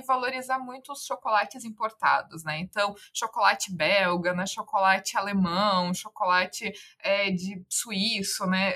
valorizar muito os chocolates importados, né? Então, chocolate belga, né? chocolate alemão, chocolate é, de suíço, né?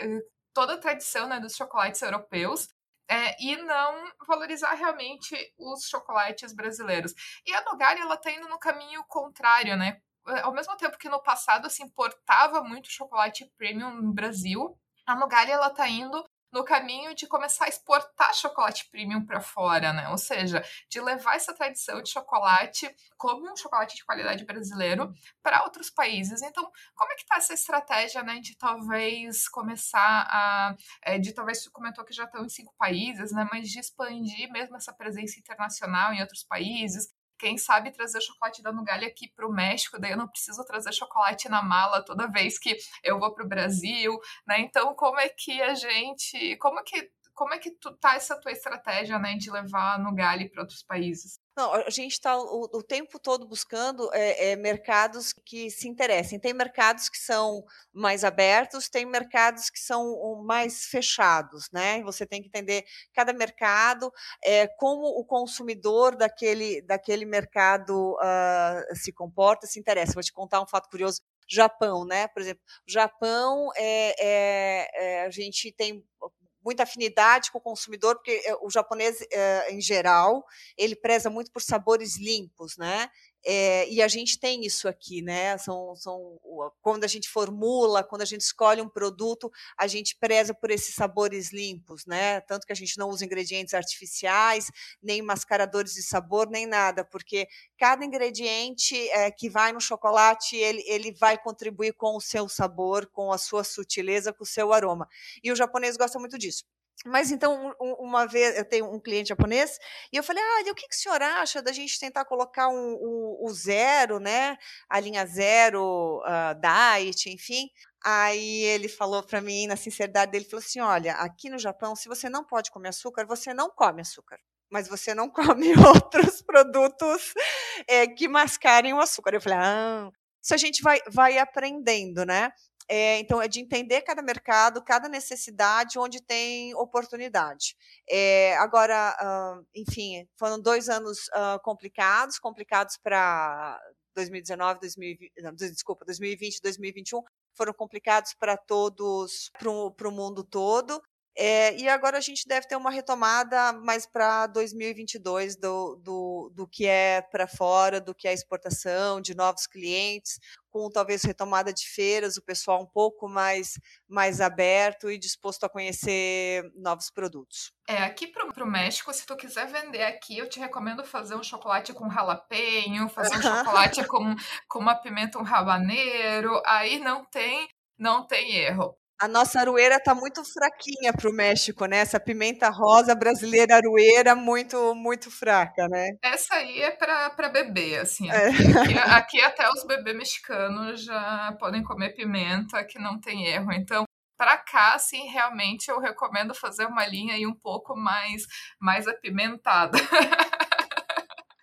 Toda a tradição né, dos chocolates europeus. É, e não valorizar realmente os chocolates brasileiros. E a Nogari, ela tá indo no caminho contrário, né? Ao mesmo tempo que no passado se importava muito chocolate premium no Brasil, a Nogari ela tá indo no caminho de começar a exportar chocolate premium para fora, né? Ou seja, de levar essa tradição de chocolate como um chocolate de qualidade brasileiro para outros países. Então, como é que tá essa estratégia, né, de talvez começar a, é, de talvez você comentou que já estão em cinco países, né, mas de expandir mesmo essa presença internacional em outros países, quem sabe trazer chocolate da Nugali aqui para o México, daí eu não preciso trazer chocolate na mala toda vez que eu vou para o Brasil, né? Então, como é que a gente, como é que como é que tu tá essa tua estratégia, né, de levar no Gali para outros países? Não, a gente está o, o, tempo todo buscando é, é, mercados que se interessem. Tem mercados que são mais abertos, tem mercados que são mais fechados, né? Você tem que entender cada mercado, é, como o consumidor daquele, daquele mercado uh, se comporta, se interessa. Vou te contar um fato curioso. Japão, né? Por exemplo, Japão é, é, é, a gente tem muita afinidade com o consumidor, porque eh, o japonês, eh, em geral, ele preza muito por sabores limpos, né? É, e a gente tem isso aqui, né? São, são, quando a gente formula, quando a gente escolhe um produto, a gente preza por esses sabores limpos, né? Tanto que a gente não usa ingredientes artificiais, nem mascaradores de sabor, nem nada, porque cada ingrediente é, que vai no chocolate, ele, ele vai contribuir com o seu sabor, com a sua sutileza, com o seu aroma. E o japonês gosta muito disso. Mas então, uma vez, eu tenho um cliente japonês, e eu falei, ah, o que, que o senhor acha da gente tentar colocar um, o zero, né? A linha zero, uh, diet, enfim. Aí ele falou para mim, na sinceridade dele, falou assim: olha, aqui no Japão, se você não pode comer açúcar, você não come açúcar. Mas você não come outros produtos é, que mascarem o açúcar. Eu falei, ah, isso a gente vai, vai aprendendo, né? É, então, é de entender cada mercado, cada necessidade, onde tem oportunidade. É, agora, uh, enfim, foram dois anos uh, complicados, complicados para 2019, 2020, não, desculpa, 2020, 2021, foram complicados para todos, para o mundo todo. É, e agora a gente deve ter uma retomada mais para 2022 do, do, do que é para fora, do que é exportação, de novos clientes, com talvez retomada de feiras, o pessoal um pouco mais, mais aberto e disposto a conhecer novos produtos. É, aqui para o México, se tu quiser vender aqui, eu te recomendo fazer um chocolate com jalapeño, fazer um chocolate com, com uma pimenta um habanero, aí não tem, não tem erro. A nossa aroeira está muito fraquinha para o México, né? Essa pimenta rosa brasileira aroeira muito muito fraca, né? Essa aí é para bebê, assim. É. Aqui, aqui, aqui, até os bebês mexicanos já podem comer pimenta, que não tem erro. Então, para cá, sim, realmente eu recomendo fazer uma linha aí um pouco mais mais apimentada.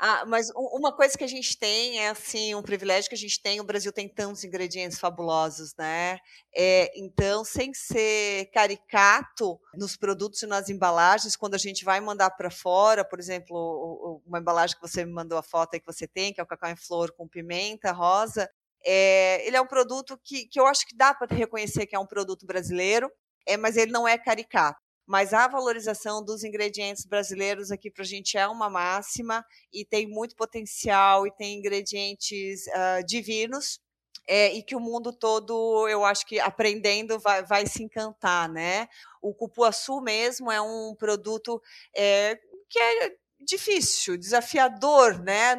Ah, mas uma coisa que a gente tem é assim, um privilégio que a gente tem, o Brasil tem tantos ingredientes fabulosos, né? É, então, sem ser caricato nos produtos e nas embalagens, quando a gente vai mandar para fora, por exemplo, uma embalagem que você me mandou a foto aí que você tem, que é o cacau em flor com pimenta rosa, é, ele é um produto que, que eu acho que dá para reconhecer que é um produto brasileiro, é, mas ele não é caricato mas a valorização dos ingredientes brasileiros aqui para a gente é uma máxima e tem muito potencial e tem ingredientes uh, divinos. É, e que o mundo todo, eu acho que aprendendo, vai, vai se encantar, né? O cupuaçu mesmo é um produto é, que é difícil, desafiador, né,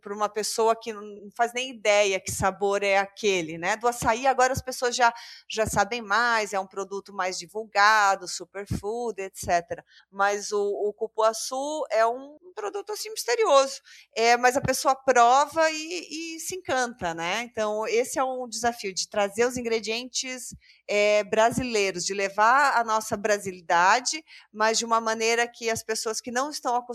para uma pessoa que não faz nem ideia que sabor é aquele, né? Do açaí agora as pessoas já já sabem mais, é um produto mais divulgado, superfood, etc. Mas o, o cupuaçu é um produto assim misterioso, é, mas a pessoa prova e, e se encanta, né? Então esse é um desafio de trazer os ingredientes é, brasileiros, de levar a nossa brasilidade, mas de uma maneira que as pessoas que não estão acostumadas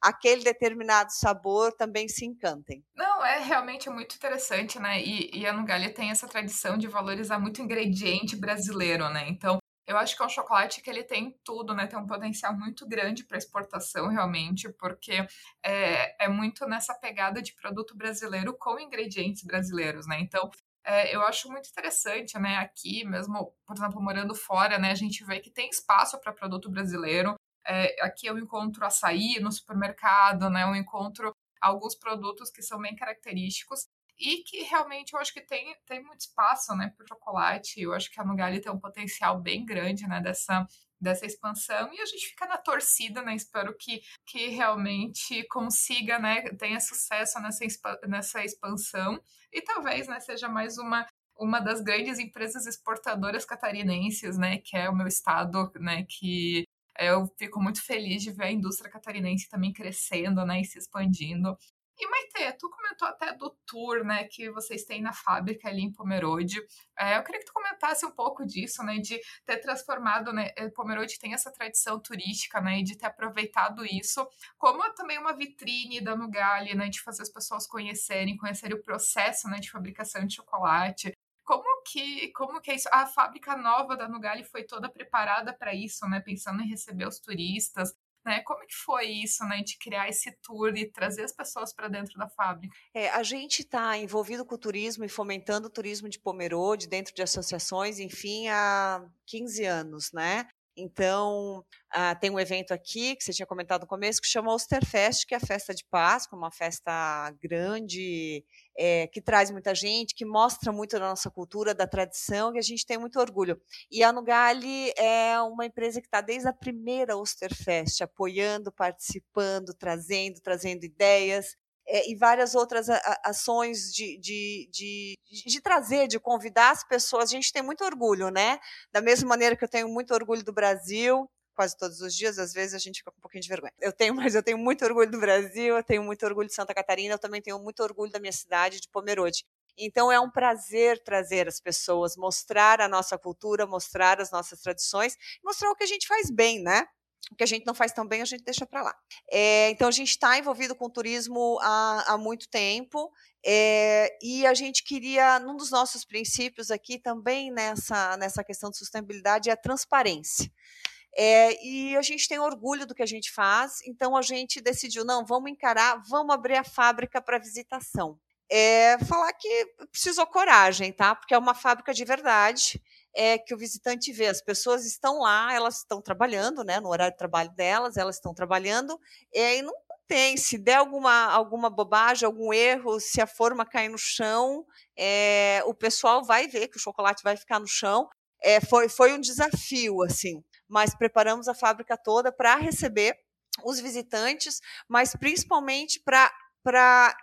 àquele determinado sabor também se encantem. Não, é realmente muito interessante, né? E, e a Nugali tem essa tradição de valorizar muito ingrediente brasileiro, né? Então, eu acho que é um chocolate que ele tem tudo, né? Tem um potencial muito grande para exportação, realmente, porque é, é muito nessa pegada de produto brasileiro com ingredientes brasileiros, né? Então, é, eu acho muito interessante, né? Aqui, mesmo, por exemplo, morando fora, né? A gente vê que tem espaço para produto brasileiro. É, aqui eu encontro açaí no supermercado, né? Eu encontro alguns produtos que são bem característicos e que realmente eu acho que tem, tem muito espaço, né, para o chocolate. Eu acho que a Nugali tem um potencial bem grande, né, dessa dessa expansão e a gente fica na torcida, né? Espero que, que realmente consiga, né? Tenha sucesso nessa, nessa expansão e talvez, né? Seja mais uma uma das grandes empresas exportadoras catarinenses, né? Que é o meu estado, né? Que eu fico muito feliz de ver a indústria catarinense também crescendo, né? E se expandindo. E Maite, tu comentou até do tour, né, que vocês têm na fábrica ali em Pomerode. É, eu queria que tu comentasse um pouco disso, né, de ter transformado, né, eh, Pomerode tem essa tradição turística, né, e de ter aproveitado isso como também uma vitrine da Nugali, né, de fazer as pessoas conhecerem, conhecerem o processo, né, de fabricação de chocolate. Como que, como que é isso? A fábrica nova da Nugali foi toda preparada para isso, né, pensando em receber os turistas, né? Como que foi isso, né, de criar esse tour e trazer as pessoas para dentro da fábrica? É, a gente está envolvido com o turismo e fomentando o turismo de Pomerode dentro de associações, enfim, há 15 anos, né? Então, ah, tem um evento aqui, que você tinha comentado no começo, que chama Osterfest, que é a festa de Páscoa, uma festa grande, é, que traz muita gente, que mostra muito da nossa cultura, da tradição, e a gente tem muito orgulho. E a Nugali é uma empresa que está desde a primeira Osterfest, apoiando, participando, trazendo, trazendo ideias é, e várias outras ações de, de, de, de, trazer, de convidar as pessoas. A gente tem muito orgulho, né? Da mesma maneira que eu tenho muito orgulho do Brasil, quase todos os dias, às vezes a gente fica com um pouquinho de vergonha. Eu tenho, mas eu tenho muito orgulho do Brasil, eu tenho muito orgulho de Santa Catarina, eu também tenho muito orgulho da minha cidade, de Pomerode. Então é um prazer trazer as pessoas, mostrar a nossa cultura, mostrar as nossas tradições, mostrar o que a gente faz bem, né? o que a gente não faz tão bem, a gente deixa para lá. É, então, a gente está envolvido com turismo há, há muito tempo é, e a gente queria, num dos nossos princípios aqui também nessa, nessa questão de sustentabilidade, é a transparência. É, e a gente tem orgulho do que a gente faz, então a gente decidiu, não, vamos encarar, vamos abrir a fábrica para visitação. É, falar que precisou coragem, tá? Porque é uma fábrica de verdade é que o visitante vê. As pessoas estão lá, elas estão trabalhando, né, no horário de trabalho delas, elas estão trabalhando, e não tem. Se der alguma, alguma bobagem, algum erro, se a forma cair no chão, é, o pessoal vai ver que o chocolate vai ficar no chão. É, foi, foi um desafio, assim, mas preparamos a fábrica toda para receber os visitantes, mas principalmente para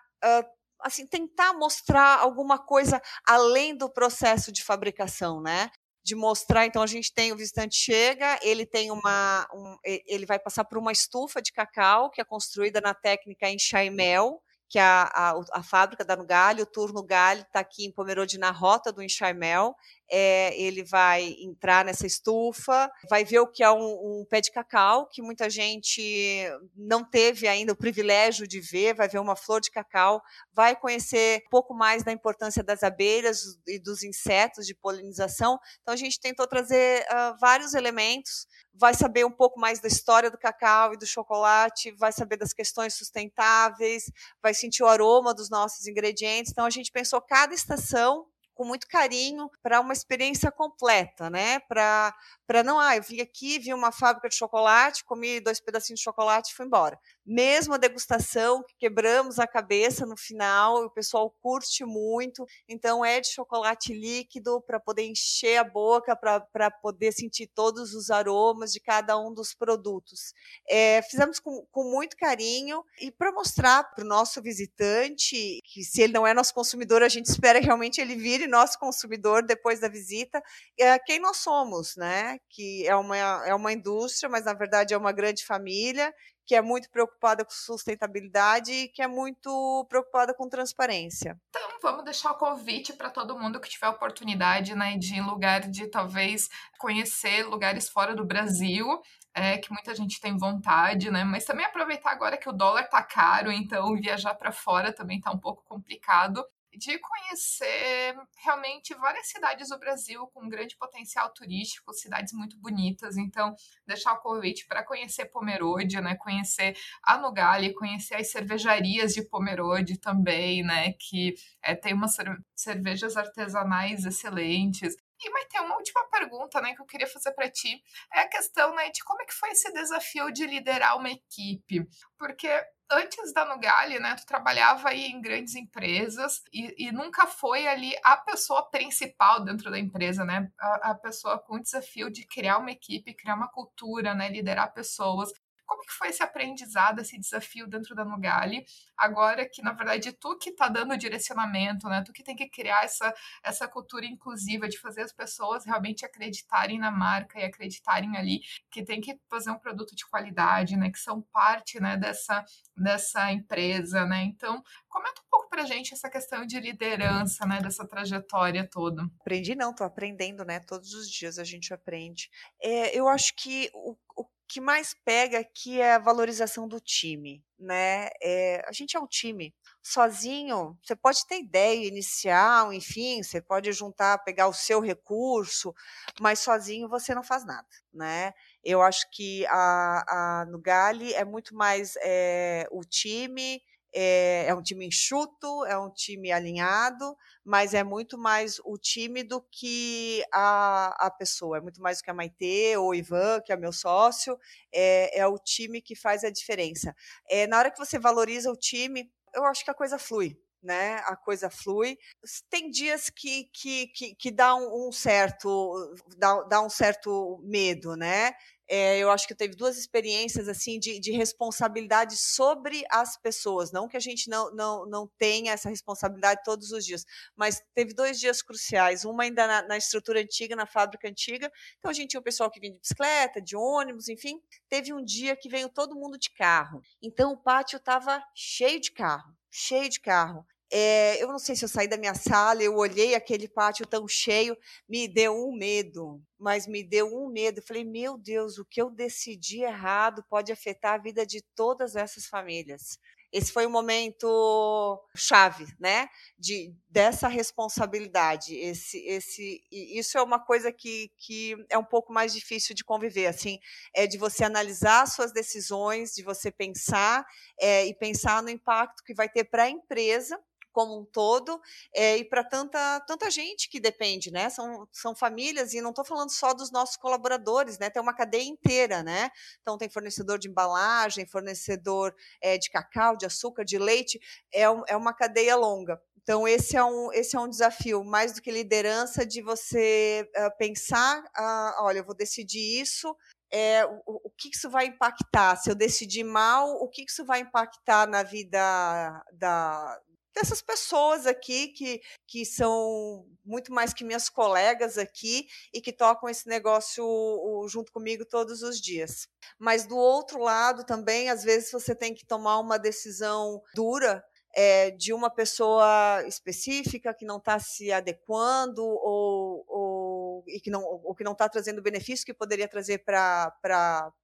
assim tentar mostrar alguma coisa além do processo de fabricação, né? de mostrar. Então a gente tem o visitante chega, ele tem uma, um, ele vai passar por uma estufa de cacau que é construída na técnica em Chaimel, que é a, a, a fábrica da Nugali, o Turno Gali está aqui em Pomerode na rota do Enxaimel é, ele vai entrar nessa estufa, vai ver o que é um, um, pé de cacau, que muita gente não teve ainda o privilégio de ver, vai ver uma flor de cacau, vai conhecer um pouco mais da importância das abelhas e dos insetos de polinização. Então, a gente tentou trazer uh, vários elementos, vai saber um pouco mais da história do cacau e do chocolate, vai saber das questões sustentáveis, vai sentir o aroma dos nossos ingredientes. Então, a gente pensou cada estação com muito carinho para uma experiência completa, né? Para não, ah, eu vim aqui, vi uma fábrica de chocolate, comi dois pedacinhos de chocolate e fui embora. Mesmo a degustação, que quebramos a cabeça no final, o pessoal curte muito, então é de chocolate líquido para poder encher a boca, para poder sentir todos os aromas de cada um dos produtos. É, fizemos com, com muito carinho e para mostrar para o nosso visitante que se ele não é nosso consumidor, a gente espera realmente ele vire nosso consumidor depois da visita, é, quem nós somos, né? que é uma, é uma indústria, mas na verdade é uma grande família, que é muito preocupada com sustentabilidade e que é muito preocupada com transparência. Então, vamos deixar o convite para todo mundo que tiver oportunidade né, de ir em lugar de talvez conhecer lugares fora do Brasil. É, que muita gente tem vontade, né? Mas também aproveitar agora que o dólar tá caro, então viajar para fora também tá um pouco complicado de conhecer realmente várias cidades do Brasil com grande potencial turístico, cidades muito bonitas. Então, deixar o convite para conhecer Pomerode, né? Conhecer a Nugali, conhecer as cervejarias de Pomerode também, né? Que é, tem umas cervejas artesanais excelentes. E vai ter uma última pergunta, né, que eu queria fazer para ti, é a questão, né, de como é que foi esse desafio de liderar uma equipe, porque antes da Nugali, né, tu trabalhava aí em grandes empresas e, e, nunca foi ali a pessoa principal dentro da empresa, né, a, a pessoa com o desafio de criar uma equipe, criar uma cultura, né, liderar pessoas. Como que foi esse aprendizado, esse desafio dentro da Nugali, agora que, na verdade, tu que está dando o direcionamento, né? Tu que tem que criar essa, essa cultura inclusiva de fazer as pessoas realmente acreditarem na marca e acreditarem ali que tem que fazer um produto de qualidade, né? Que são parte, né, dessa, dessa empresa, né? Então, comenta um pouco pra gente essa questão de liderança, né, dessa trajetória toda. Aprendi não, tô aprendendo, né? Todos os dias a gente aprende. É, eu acho que o, o que mais pega aqui é a valorização do time, né? É, a gente é um time. Sozinho, você pode ter ideia inicial, enfim, você pode juntar, pegar o seu recurso, mas sozinho você não faz nada, né? Eu acho que a, a Nugali é muito mais é, o time, é, é, um time enxuto, é um time alinhado, mas é muito mais o time do que a, a pessoa, é muito mais do que a Maitê ou o Ivan, que é meu sócio, é, é o time que faz a diferença. É, na hora que você valoriza o time, eu acho que a coisa flui. Né, a coisa flui. Tem dias que, que, que, que dá um, um certo dá, dá um certo medo, né? é, eu acho que teve duas experiências assim de, de, responsabilidade sobre as pessoas. Não que a gente não, não, não tenha essa responsabilidade todos os dias, mas teve dois dias cruciais. Uma ainda na, na estrutura antiga, na fábrica antiga. Então a gente tinha o pessoal que vinha de bicicleta, de ônibus, enfim. Teve um dia que veio todo mundo de carro. Então o pátio estava cheio de carro, cheio de carro. É, eu não sei se eu saí da minha sala, eu olhei aquele pátio tão cheio, me deu um medo, mas me deu um medo. Falei, meu Deus, o que eu decidi errado pode afetar a vida de todas essas famílias. Esse foi um momento chave, né? De, dessa responsabilidade. Esse, esse, isso é uma coisa que, que é um pouco mais difícil de conviver. Assim, é de você analisar suas decisões, de você pensar é, e pensar no impacto que vai ter para a empresa como um todo é, e para tanta, tanta gente que depende, né? São, são famílias, e não estou falando só dos nossos colaboradores, né? Tem uma cadeia inteira, né? Então tem fornecedor de embalagem, fornecedor é, de cacau, de açúcar, de leite, é, é uma cadeia longa. Então, esse é um, esse é um desafio, mais do que liderança, de você uh, pensar: uh, olha, eu vou decidir isso, é, o, o, que isso vai impactar? Se eu decidir mal, o que isso vai impactar na vida da, dessas pessoas aqui que, que são muito mais que minhas colegas aqui e que tocam esse negócio junto comigo todos os dias. Mas do outro lado também, às vezes você tem que tomar uma decisão dura é, de uma pessoa específica que não está se adequando ou, e que não, ou que não está trazendo o benefício que poderia trazer para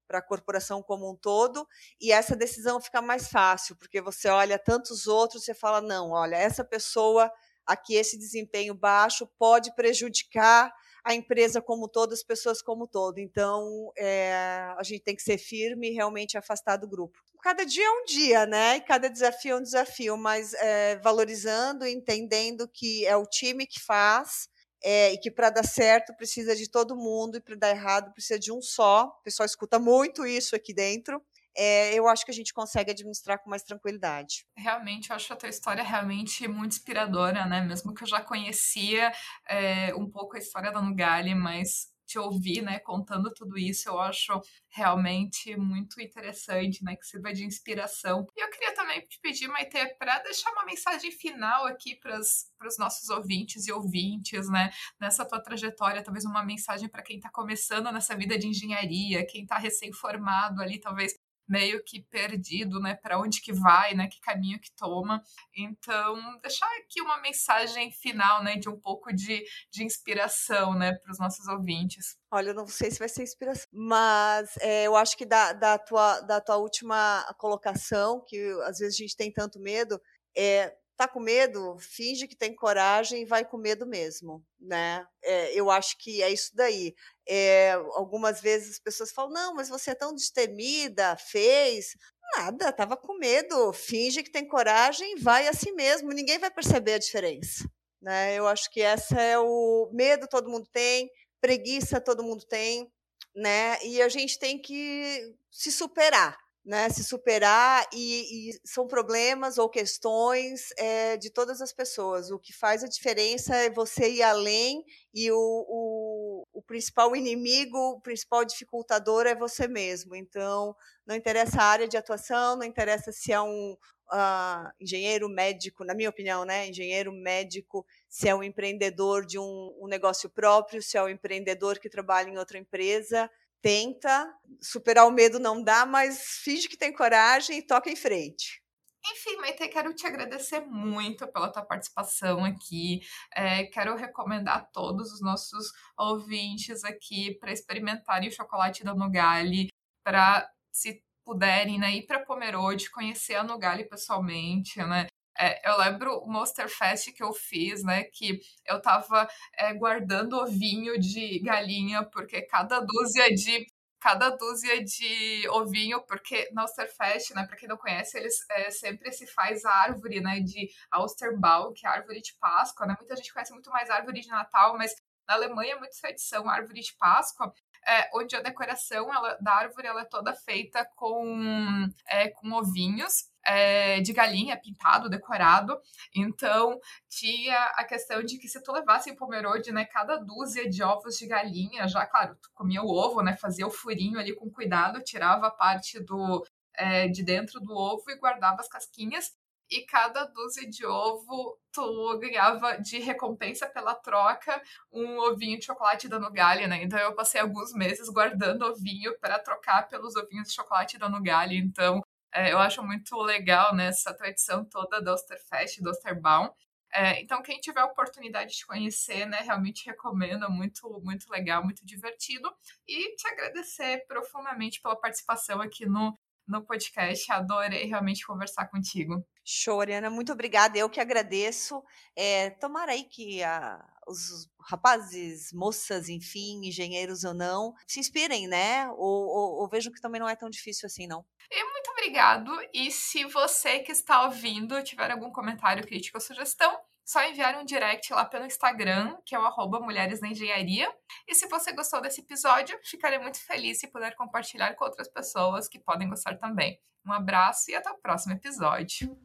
a corporação como um todo, e essa decisão fica mais fácil, porque você olha tantos outros e fala, não, olha, essa pessoa aqui, esse desempenho baixo pode prejudicar a empresa como todo, as pessoas como todo. Então, é, a gente tem que ser firme e realmente afastar do grupo. Cada dia é um dia, né? E cada desafio é um desafio, mas é, valorizando, entendendo que é o time que faz. É, e que para dar certo precisa de todo mundo e para dar errado precisa de um só. O pessoal escuta muito isso aqui dentro é, eu acho que a gente consegue administrar com mais tranquilidade. Realmente, eu acho a tua história realmente muito inspiradora, né? Mesmo que eu já conhecia é, um pouco a história da Nugali, mas te ouvir, né, contando tudo isso, eu acho realmente muito interessante, né, que sirva de inspiração. E eu queria também te pedir, Maite, para deixar uma mensagem final aqui para os nossos ouvintes e ouvintes, né, nessa tua trajetória, talvez uma mensagem para quem está começando nessa vida de engenharia, quem está recém-formado ali, talvez meio que perdido, né, para onde que vai, né, que caminho que toma. Então, deixar aqui uma mensagem final, né, de um pouco de, de inspiração, né, para os nossos ouvintes. Olha, eu não sei se vai ser inspiração, mas é, eu acho que da, da, tua, da tua última colocação, que às vezes a gente tem tanto medo, é tá com medo, finge que tem coragem e vai com medo mesmo, né? É, eu acho que é isso daí. É, algumas vezes as pessoas falam, não, mas você é tão destemida, fez. Nada, tava com medo. Finge que tem coragem, vai assim mesmo, ninguém vai perceber a diferença. Né? Eu acho que essa é o medo todo mundo tem, preguiça todo mundo tem, né? E a gente tem que se superar né, se superar e, e, são problemas ou questões é, de todas as pessoas. O que faz a diferença é você ir além e o, o, o principal inimigo, o principal dificultador é você mesmo. Então, não interessa a área de atuação, não interessa se é um uh, engenheiro médico, na minha opinião, né? Engenheiro médico, se é um empreendedor de um, um negócio próprio, se é um empreendedor que trabalha em outra empresa. Tenta, superar o medo não dá, mas finge que tem coragem e toca em frente. Enfim, Maite, quero te agradecer muito pela tua participação aqui. É, quero recomendar a todos os nossos ouvintes aqui para experimentarem o chocolate da Nugali, para se puderem né, ir para Pomerode, conhecer a Nugali pessoalmente, né? É, eu lembro o Monster Fest que eu fiz, né? Que eu tava é, guardando ovinho de galinha, porque cada dúzia de cada dúzia de ovinho, porque na Osterfest, né, para quem não conhece, eles é, sempre se faz a árvore, né, de Austerbaum, que é a árvore de Páscoa, né? Muita gente conhece muito mais a árvore de Natal, mas na Alemanha é muito tradição árvore de Páscoa, é, onde a decoração ela, da árvore ela é toda feita com, é, com ovinhos é, de galinha pintado, decorado. Então, tinha a questão de que se tu levasse em Pomerode, né, cada dúzia de ovos de galinha, já, claro, tu comia o ovo, né, fazia o furinho ali com cuidado, tirava a parte do é, de dentro do ovo e guardava as casquinhas. E cada dúzia de ovo tu ganhava de recompensa pela troca um ovinho de chocolate da Nugali, né? Então eu passei alguns meses guardando ovinho para trocar pelos ovinhos de chocolate da Nugali. Então é, eu acho muito legal né, essa tradição toda do Osterfest, do Osterbaum. É, então, quem tiver a oportunidade de conhecer, né, realmente recomendo, muito, muito legal, muito divertido. E te agradecer profundamente pela participação aqui no, no podcast. Adorei realmente conversar contigo. Show, Ariana, muito obrigada. Eu que agradeço. É, tomara aí que a, os rapazes, moças, enfim, engenheiros ou não, se inspirem, né? Ou, ou, ou vejam que também não é tão difícil assim, não. E muito obrigado. E se você que está ouvindo tiver algum comentário, crítica ou sugestão, só enviar um direct lá pelo Instagram, que é o arroba Mulheres na Engenharia. E se você gostou desse episódio, ficarei muito feliz se puder compartilhar com outras pessoas que podem gostar também. Um abraço e até o próximo episódio.